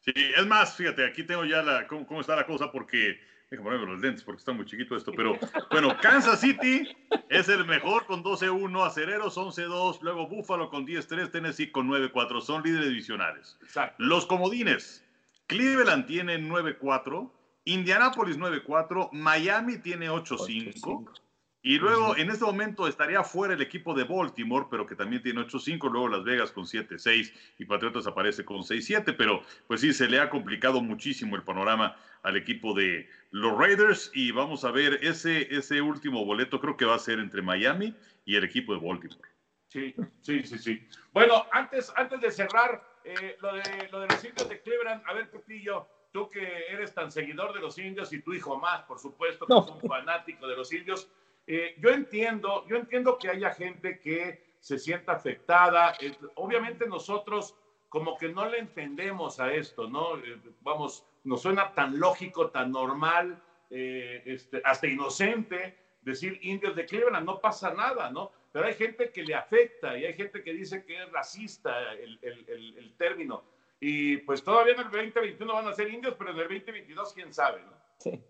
Sí, es más, fíjate, aquí tengo ya la, cómo, está la cosa porque, déjame ponerme los lentes porque está muy chiquito esto, pero bueno, Kansas City es el mejor con 12-1, Acereros 11-2, luego Buffalo con 10-3, Tennessee con 9-4, son líderes divisionales. Los comodines, Cleveland tiene 9-4, Indianapolis 9-4, Miami tiene 8-5. Y luego, en este momento, estaría fuera el equipo de Baltimore, pero que también tiene 8-5, luego Las Vegas con 7-6 y Patriotas aparece con 6-7, pero pues sí, se le ha complicado muchísimo el panorama al equipo de los Raiders y vamos a ver ese, ese último boleto, creo que va a ser entre Miami y el equipo de Baltimore. Sí, sí, sí, sí. Bueno, antes, antes de cerrar, eh, lo, de, lo de los indios de Cleveland, a ver, Pepillo, tú que eres tan seguidor de los indios y tu hijo más, por supuesto, que es un fanático de los indios, eh, yo entiendo, yo entiendo que haya gente que se sienta afectada. Eh, obviamente nosotros como que no le entendemos a esto, ¿no? Eh, vamos, nos suena tan lógico, tan normal, este, hasta inocente decir indios de Cleveland, no pasa nada, ¿no? Pero hay gente que le afecta y hay gente que dice que es racista el, el, el término. Y pues todavía en el 2021 van a ser indios, pero en el 2022 quién sabe, ¿no? Sí.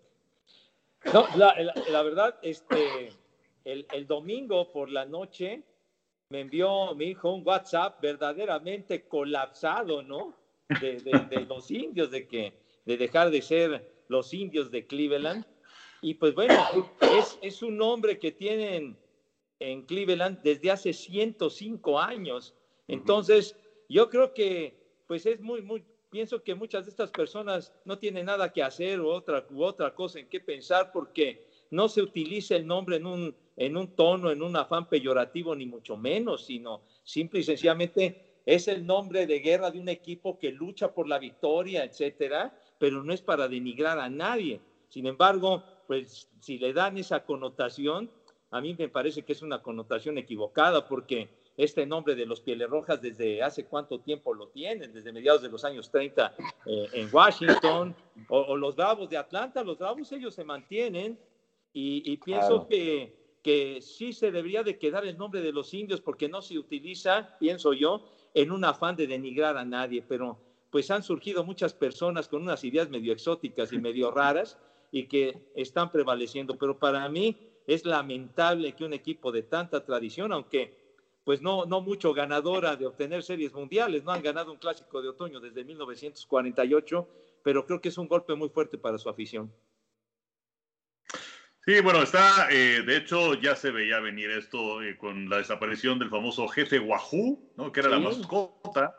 No, la, verdad, este, el, domingo por la noche me envió mi hijo un WhatsApp verdaderamente colapsado, ¿no? De, los indios, de que de dejar de ser los indios de Cleveland. Y pues bueno, es, es un nombre que tienen en Cleveland desde hace 105 años. Entonces, yo creo que pues es muy, muy, pienso que muchas de estas personas no tienen nada que hacer o otra, u otra cosa en qué pensar porque no se utiliza el nombre en un, en un tono, en un afán peyorativo, ni mucho menos, sino simple y sencillamente es el nombre de guerra de un equipo que lucha por la victoria, etcétera, pero no es para denigrar a nadie. Sin embargo, pues si le dan esa connotación, a mí me parece que es una connotación equivocada porque este nombre de los Pieles Rojas desde hace cuánto tiempo lo tienen, desde mediados de los años 30 eh, en Washington, o, los Bravos de Atlanta, los Bravos ellos se mantienen y, pienso que, que sí se debería de quedar el nombre de los indios porque no se utiliza, pienso yo, en un afán de denigrar a nadie, pero pues han surgido muchas personas con unas ideas medio exóticas y medio raras y que están prevaleciendo, pero para mí es lamentable que un equipo de tanta tradición, aunque pues no, no mucho ganadora de obtener series mundiales, no han ganado un clásico de otoño desde 1948, pero creo que es un golpe muy fuerte para su afición. Sí, bueno, está, eh, de hecho ya se veía venir esto eh, con la desaparición del famoso jefe Wahoo, ¿no? que era la mascota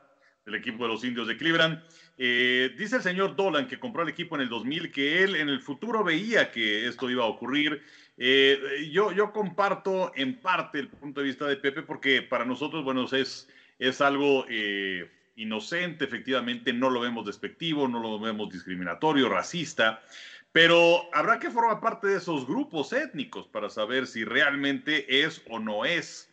del equipo de los indios de Cleveland. Eh, dice el señor Dolan, que compró el equipo en el 2000, que él en el futuro veía que esto iba a ocurrir eh, yo, comparto en parte el punto de vista de Pepe porque para nosotros, bueno, es, es algo eh, inocente, efectivamente, no lo vemos despectivo, no lo vemos discriminatorio, racista, pero habrá que formar parte de esos grupos étnicos para saber si realmente es o no es.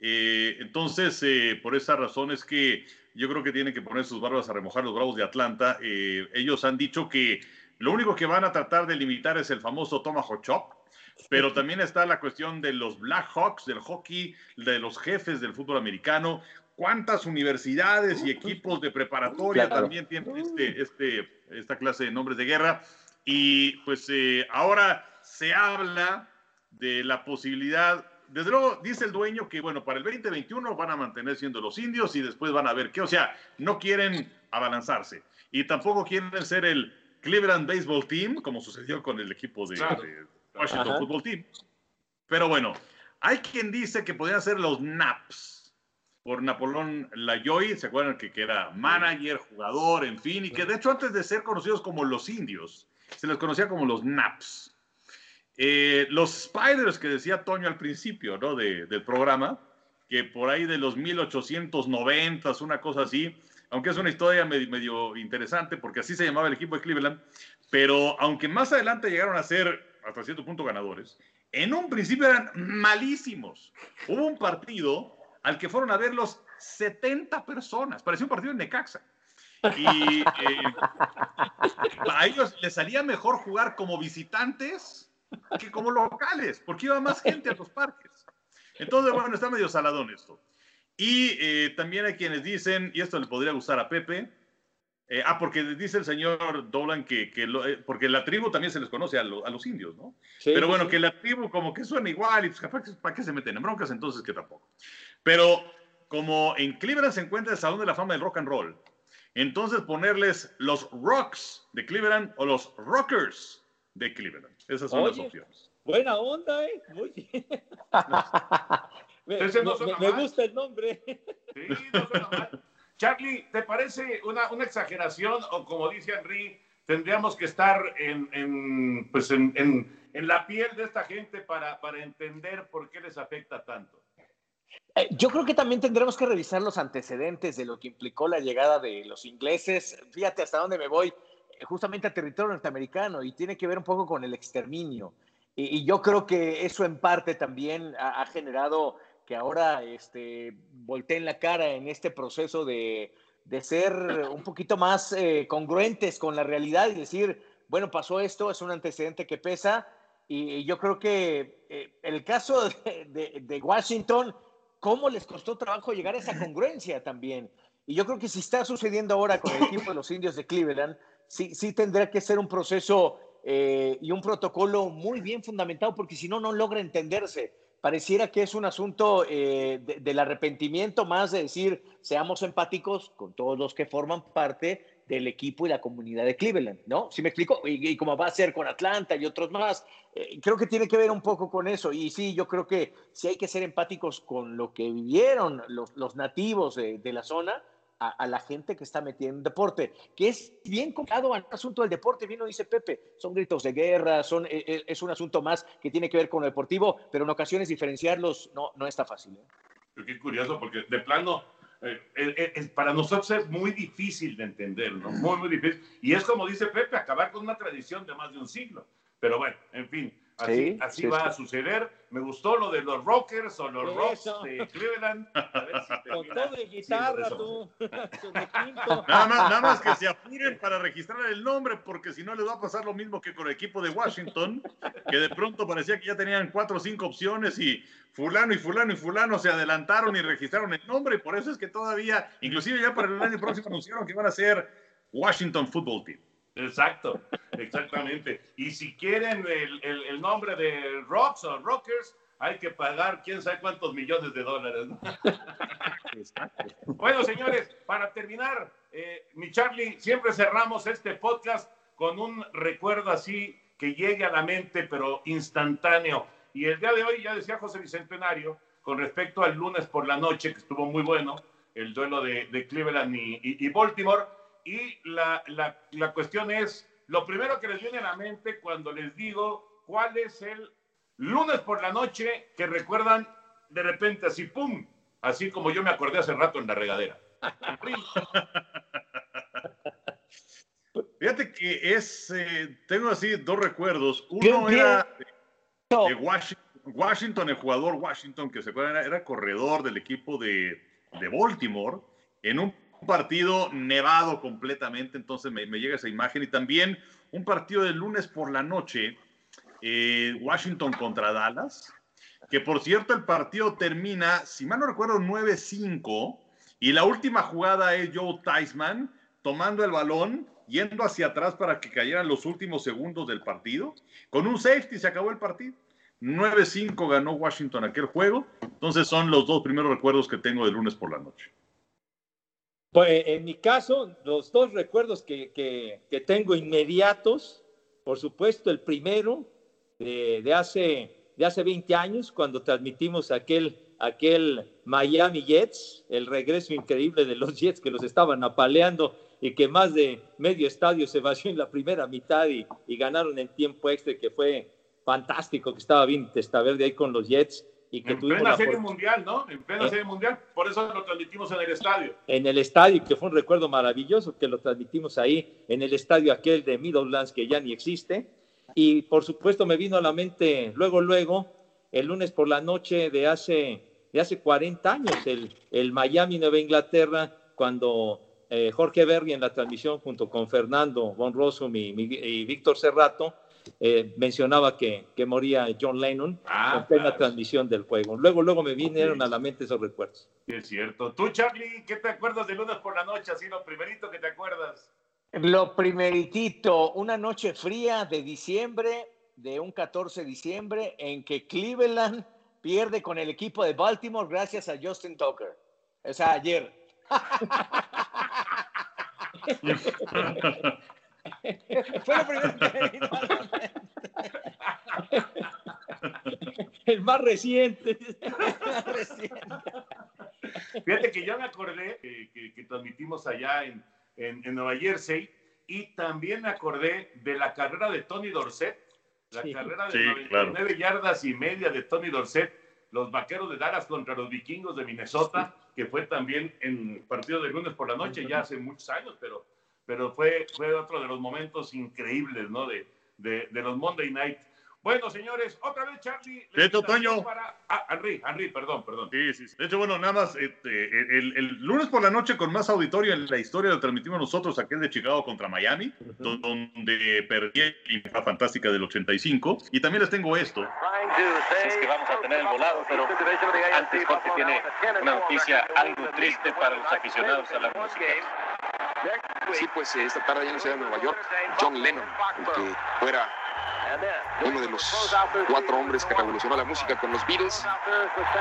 Eh, entonces, por esa razón es que yo creo que tienen que poner sus barbas a remojar los bravos de Atlanta. ellos han dicho que lo único que van a tratar de limitar es el famoso Tomahawk Chop, pero también está la cuestión de los Blackhawks, del hockey, de los jefes del fútbol americano. ¿Cuántas universidades y equipos de preparatoria también tienen este, este, esta clase de nombres de guerra? Y pues eh, ahora se habla de la posibilidad, desde luego dice el dueño que bueno, para el 2021 van a mantener siendo los indios y después van a ver qué, o sea, no quieren abalanzarse y tampoco quieren ser el Cleveland Baseball Team, como sucedió con el equipo de, Washington Football Team. Pero bueno, hay quien dice que podrían ser los Naps por Napoleón Lajoy, ¿se acuerdan que, era manager, jugador, en fin, y que de hecho antes de ser conocidos como los indios, se les conocía como los Naps. Eh, los Spiders que decía Toño al principio ¿no? del programa, que por ahí de los 1890, una cosa así, aunque es una historia medio, medio interesante porque así se llamaba el equipo de Cleveland, pero aunque más adelante llegaron a ser hasta cierto punto ganadores, en un principio eran malísimos. Hubo un partido al que fueron a ver los 70 personas, parecía un partido en Necaxa. Y eh, a ellos les salía mejor jugar como visitantes que como locales, porque iba más gente a los parques. Entonces, bueno, está medio saladón esto. Y eh, también hay quienes dicen, y esto le podría gustar a Pepe, Eh, ah, porque dice el señor Dolan que, que lo, eh, porque la tribu también se les conoce a, lo, a los indios, ¿no? Sí, Pero bueno, sí. que la tribu como que suena igual y pues capaz para qué se meten en broncas, entonces que tampoco. Pero como en Cleveland se encuentra el Salón de la Fama del Rock and Roll, entonces ponerles los Rocks de Cleveland o los Rockers de Cleveland. Esas son las Oye, opciones. Buena onda, ¿eh? Muy bien. <laughs> <laughs> me, no me- me gusta el nombre. Sí, no suena mal. Charlie, ¿te parece una, una exageración o como dice Henry, tendríamos que estar en, en, pues en, en- en la piel de esta gente para, para entender por qué les afecta tanto? Eh, Yo creo que también tendremos que revisar los antecedentes de lo que implicó la llegada de los ingleses. Fíjate hasta dónde me voy, eh, justamente a territorio norteamericano, y tiene que ver un poco con el exterminio. Y, y yo creo que eso en parte también ha, ha generado que ahora este, volteen la cara en este proceso de, de ser un poquito más eh, congruentes con la realidad y decir, bueno, pasó esto, es un antecedente que pesa. Y, y yo creo que eh, el caso de, de- de Washington, cómo les costó trabajo llegar a esa congruencia también. Y yo creo que si está sucediendo ahora con el <laughs> equipo de los indios de Cleveland, sí, sí tendrá que ser un proceso eh, y un protocolo muy bien fundamentado, porque si no, no logra entenderse. Pareciera que es un asunto eh, de- del arrepentimiento más de decir, seamos empáticos con todos los que forman parte del equipo y la comunidad de Cleveland, ¿no? ¿Sí me explico? Y, y como va a ser con Atlanta y otros más, eh, creo que tiene que ver un poco con eso. Y sí, yo creo que sí hay que ser empáticos con lo que vivieron los, los nativos de, de la zona a, la gente que está metida en deporte, que es bien complicado al asunto del deporte, bien lo dice Pepe, son gritos de guerra, son, eh, eh, es un asunto más que tiene que ver con lo deportivo, pero en ocasiones diferenciarlos no, no está fácil. ¿eh? Qué curioso, porque de plano, eh, eh, para nosotros es muy difícil de entender, ¿no? Muy, muy difícil. Y es como dice Pepe, acabar con una tradición de más de un siglo. Pero bueno, en fin, así, Sí, así sí, va sí. a suceder. Me gustó lo de los Rockers o los Rocks Eso. de Cleveland. A ver si Con todo de guitarra, tú. <laughs> Nada más, nada más que se apuren para registrar el nombre, porque si no les va a pasar lo mismo que con el equipo de Washington, que de pronto parecía que ya tenían cuatro o cinco opciones y fulano y fulano y fulano se adelantaron y registraron el nombre, y por eso es que todavía, inclusive ya para el año próximo anunciaron que van a ser Washington Football Team. Exacto, exactamente. Y si quieren el, el- el nombre de Rocks o Rockers, hay que pagar quién sabe cuántos millones de dólares. ¿no? Bueno, señores, para terminar, eh, mi Charlie, siempre cerramos este podcast con un recuerdo así que llegue a la mente, pero instantáneo. Y el día de hoy, ya decía José Bicentenario, con respecto al lunes por la noche, que estuvo muy bueno, el duelo de, de Cleveland y, y- y Baltimore. Y la, la- la cuestión es, lo primero que les viene a la mente cuando les digo cuál es el lunes por la noche que recuerdan de repente así, ¡pum! Así como yo me acordé hace rato en la regadera. <laughs> Fíjate que es, eh, tengo así dos recuerdos. Uno era de Washington, Washington, el jugador Washington, que se acuerdan, era, era corredor del equipo de, de Baltimore, en un partido nevado completamente, entonces me, llega esa imagen. Y también un partido de lunes por la noche, eh, Washington contra Dallas, que por cierto el partido termina, si mal no recuerdo, 9-5, y la última jugada es Joe Theismann tomando el balón, yendo hacia atrás para que cayeran los últimos segundos del partido. Con un safety se acabó el partido. 9-5 ganó Washington aquel juego. Entonces son los dos primeros recuerdos que tengo de lunes por la noche. Pues en mi caso, los dos recuerdos que, que- que tengo inmediatos, por supuesto, el primero de, de hace, de hace 20 años, cuando transmitimos aquel, aquel Miami Jets, el regreso increíble de los Jets que los estaban apaleando y que más de medio estadio se vació en la primera mitad y, y ganaron en tiempo extra, que fue fantástico, que estaba bien Testaverde ahí con los Jets y que En tuvimos plena la serie mundial, ¿no? En plena Eh. serie mundial. Por eso lo transmitimos en el estadio. en el estadio, que fue un recuerdo maravilloso, que lo transmitimos ahí, en el estadio aquel de Meadowlands, que ya ni existe. Y por supuesto me vino a la mente luego, luego, el lunes por la noche de hace, de hace 40 años, el, el Miami Nueva Inglaterra, cuando eh, Jorge Berry en la transmisión junto con Fernando Von Rossum y, y Víctor Serrato eh, mencionaba que, que moría John Lennon Ah, en plena claro. transmisión del juego. Luego, luego me vinieron a la mente esos recuerdos. Es cierto. Tú, Charlie, ¿qué te acuerdas de lunes por la noche? Así lo primerito que te acuerdas. Lo primeritito, una noche fría de diciembre, de un 14 de diciembre, en que Cleveland pierde con el equipo de Baltimore gracias a Justin Tucker. O sea, ayer. <laughs> <laughs> Fue lo primero que me vino a la <laughs> El más reciente. Fíjate que yo me acordé que, que- que transmitimos allá en, en- en Nueva Jersey y también me acordé de la carrera de Tony Dorset, la Sí. carrera de Sí, 99 yardas y media de Tony Dorset, los vaqueros de Dallas contra los vikingos de Minnesota, que fue también en partido de lunes por la noche, ya hace muchos años, pero, pero fue, fue otro de los momentos increíbles, ¿no? De, de, de los Monday Night. Bueno, señores, otra vez, Charlie. De hecho, Toño. para- Ah, Henry, Henry, perdón, perdón. Sí, sí, sí. De hecho, bueno, nada más, este, el, el lunes por la noche con más auditorio en la historia lo transmitimos nosotros, aquel de Chicago contra Miami, do- donde perdí la fantástica del 85. Y también les tengo esto. Es que vamos a tener el volado, pero antes Jorge tiene una noticia algo triste para los aficionados a la música. Sí, pues eh, esta tarde ya no se en Nueva York, John Lennon, el que fuera uno de los cuatro hombres que revolucionó la música con los Beatles,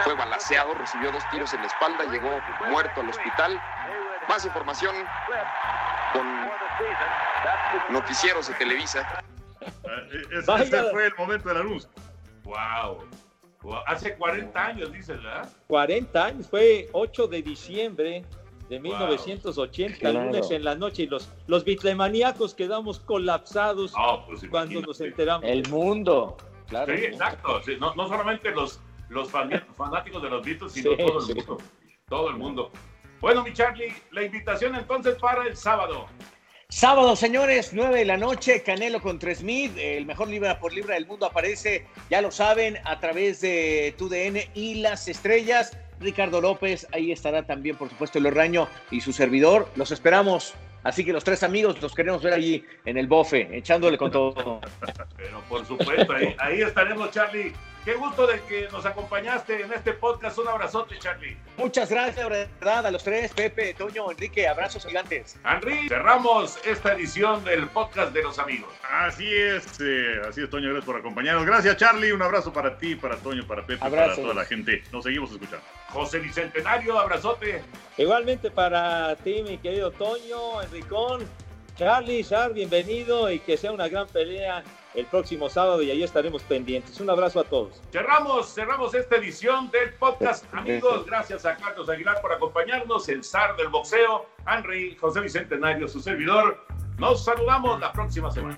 fue balaceado, recibió dos tiros en la espalda, llegó muerto al hospital. Más información con noticieros de Televisa. Ese, Vaya. ese fue el momento de la luz. Wow. Hace 40 años, dices, ¿verdad? 40 años, fue 8 de diciembre de 1980, Claro. lunes en la noche, y los, los bitlemaníacos quedamos colapsados Ah, pues cuando nos enteramos. El mundo, claro. Sí, exacto. Sí, no, no solamente los, los fan- fanáticos de los Beatles, sino Sí, todo el sí. mundo. Todo el mundo. Bueno, mi Charlie, la invitación entonces para el sábado. Sábado, señores, 9 de la noche, Canelo contra Smith, el mejor libra por libra del mundo aparece, ya lo saben, a través de TUDN y las estrellas. Ricardo López, ahí estará también, por supuesto, el Orraño y su servidor. Los esperamos. Así que los tres amigos los queremos ver allí en el bofe, echándole con todo. <laughs> Pero por supuesto, ahí, ahí estaremos, Charlie. Qué gusto de que nos acompañaste en este podcast. Un abrazote, Charlie. Muchas gracias, de verdad, a los tres, Pepe, Toño, Enrique, abrazos gigantes. Henry, cerramos esta edición del podcast de los amigos. Así es, eh, así es, Toño, gracias por acompañarnos. Gracias, Charlie. Un abrazo para ti, para Toño, para Pepe, Abrazos. para toda la gente. Nos seguimos escuchando. José Bicentenario, abrazote. Igualmente para ti, mi querido Toño, Enricón, Charlie, Sar, bienvenido y que sea una gran pelea el próximo sábado y ahí estaremos pendientes. Un abrazo a todos. Cerramos, cerramos esta edición del podcast, <laughs> amigos. Gracias a Carlos Aguilar por acompañarnos, el zar del boxeo, Henry, José Bicentenario, su servidor. Nos saludamos la próxima semana.